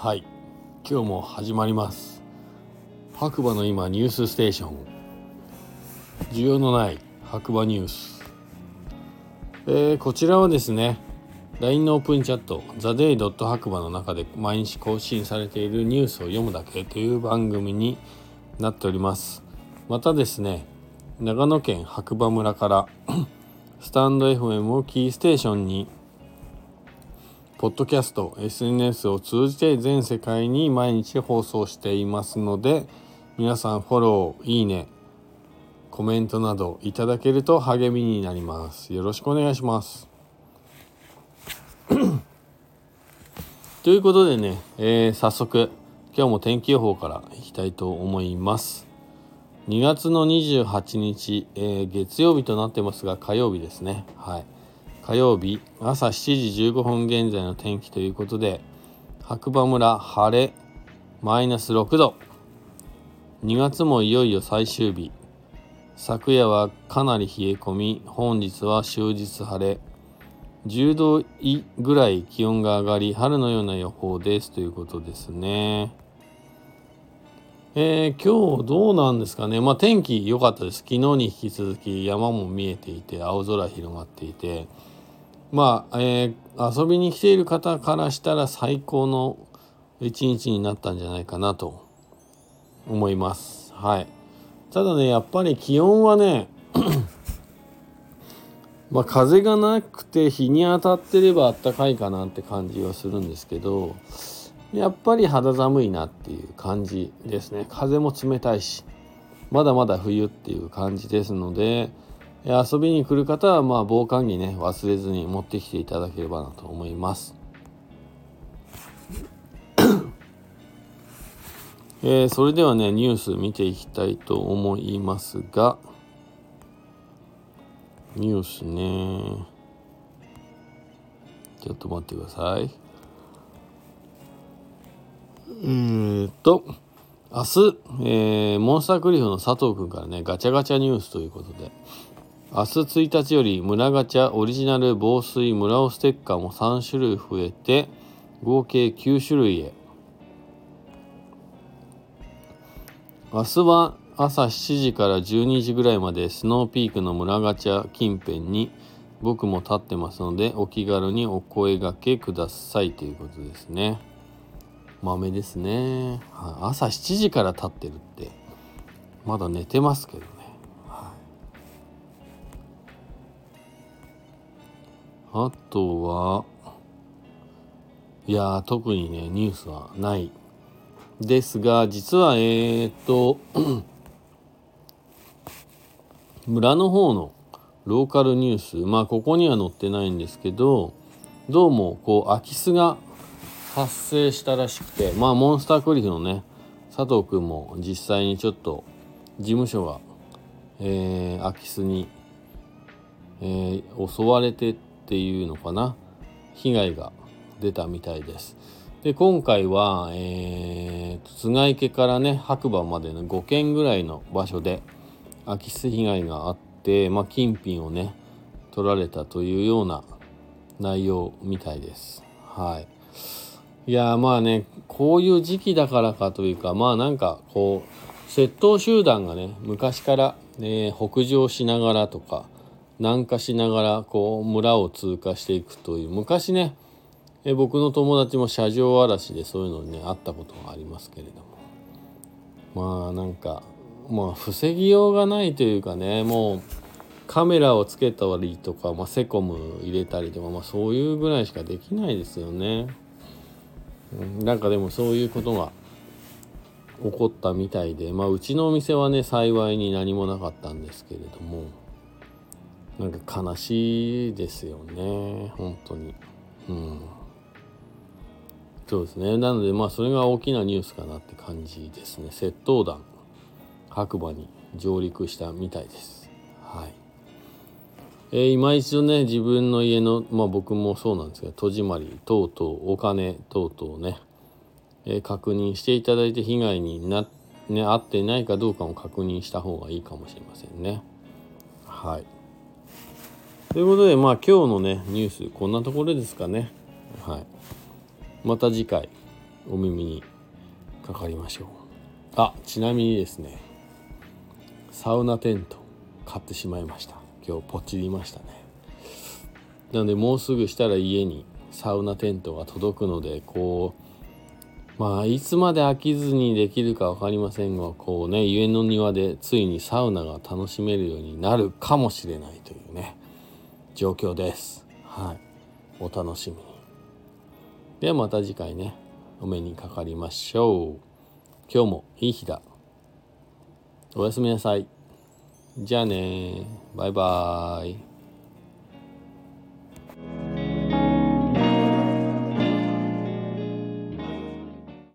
はい。今日も始まります。白馬の今ニュースステーション。需要のない白馬ニュース、えー、こちらはですね LINE のオープンチャット THEDAY. 白馬の中で毎日更新されているニュースを読むだけという番組になっております。またですね長野県白馬村からスタンド FM をキーステーションにポッドキャスト SNS を通じて全世界に毎日放送していますので皆さんフォローいいねコメントなどいただけると励みになります。よろしくお願いします。ということでね、えー、早速今日も天気予報からいきたいと思います。2月の28日、えー、月曜日となってますが火曜日ですね。はい。火曜日朝7時15分現在の天気ということで白馬村晴れマイナス6度。2月もいよいよ最終日。昨夜はかなり冷え込み本日は終日晴れ。10度ぐらい気温が上がり春のような予報です。ということですね。えー、今日どうなんですかね、まあ、天気良かったです。昨日に引き続き山も見えていて青空広がっていて。まあ、えー、遊びに来ている方からしたら最高の一日になったんじゃないかなと思います。はい。ただねやっぱり気温はね まあ風がなくて日に当たってればあったかいかなって感じはするんですけどやっぱり肌寒いなっていう感じですね。風も冷たいしまだまだ冬っていう感じですので遊びに来る方はまあ防寒着ね忘れずに持ってきていただければなと思います。えー、それではねニュース見ていきたいと思いますが。ニュースね。ちょっと待ってください。えー、っと、明日、えー、モンスタークリフの佐藤くんからね、ガチャガチャニュースということで、明日1日より村ガチャオリジナル防水村尾ステッカーも3種類増えて、合計9種類へ。明日は朝7時から12時ぐらいまでスノーピークの村ガチャ近辺に僕も立ってますのでお気軽にお声がけください。ということですね。豆ですね、朝7時から立ってるって。まだ寝てますけどあとはいや特にねニュースはない。ですが実はえー、っ と村の方のローカルニュースまあここには載ってないんですけどどうもこう空き巣が発生したらしくてまあモンスタークリフのね佐藤君も実際にちょっと事務所が、えー、空き巣に、えー、襲われてっていうのかな被害が出たみたいです。で今回は、えー、津池からね白馬までの5軒ぐらいの場所で空き巣被害があって、まあ、金品をね取られたというような内容みたいです。はい。いやまあねこういう時期だからかというかまあなんかこう窃盗集団がね昔から、ね、北上しながらとか南下しながらこう村を通過していくという。昔ねえ僕の友達も車上荒らしでそういうのにねあったことがありますけれども。まあなんかまあ防ぎようがないというかねもうカメラをつけたりとか、まあ、セコム入れたりとか、まあ、そういうぐらいしかできないですよね。なんかでもそういうことが起こったみたいでまあうちのお店はね幸いに何もなかったんですけれども。なんか悲しいですよね。本当に。うん。そうですね。なのでまあそれが大きなニュースかなって感じですね。窃盗団。白馬に上陸したみたいです。はい。えー、今一度ね自分の家のまあ僕もそうなんですけど戸締まり等々お金等々ね、えー、確認していただいて被害になね合ってないかどうかも確認した方がいいかもしれませんね。はい。ということでまあ今日のねニュースこんなところですかね。はい。また次回お耳にかかりましょう。あちなみにですねサウナテント買ってしまいました。今日ポチりましたね。なのでもうすぐしたら家にサウナテントが届くのでこうまあいつまで飽きずにできるか分かりませんがこうね家の庭でついにサウナが楽しめるようになるかもしれないというね。状況です。はい。お楽しみに。ではまた次回ね。お目にかかりましょう。今日もいい日だ。おやすみなさい。じゃあねバイバーイ。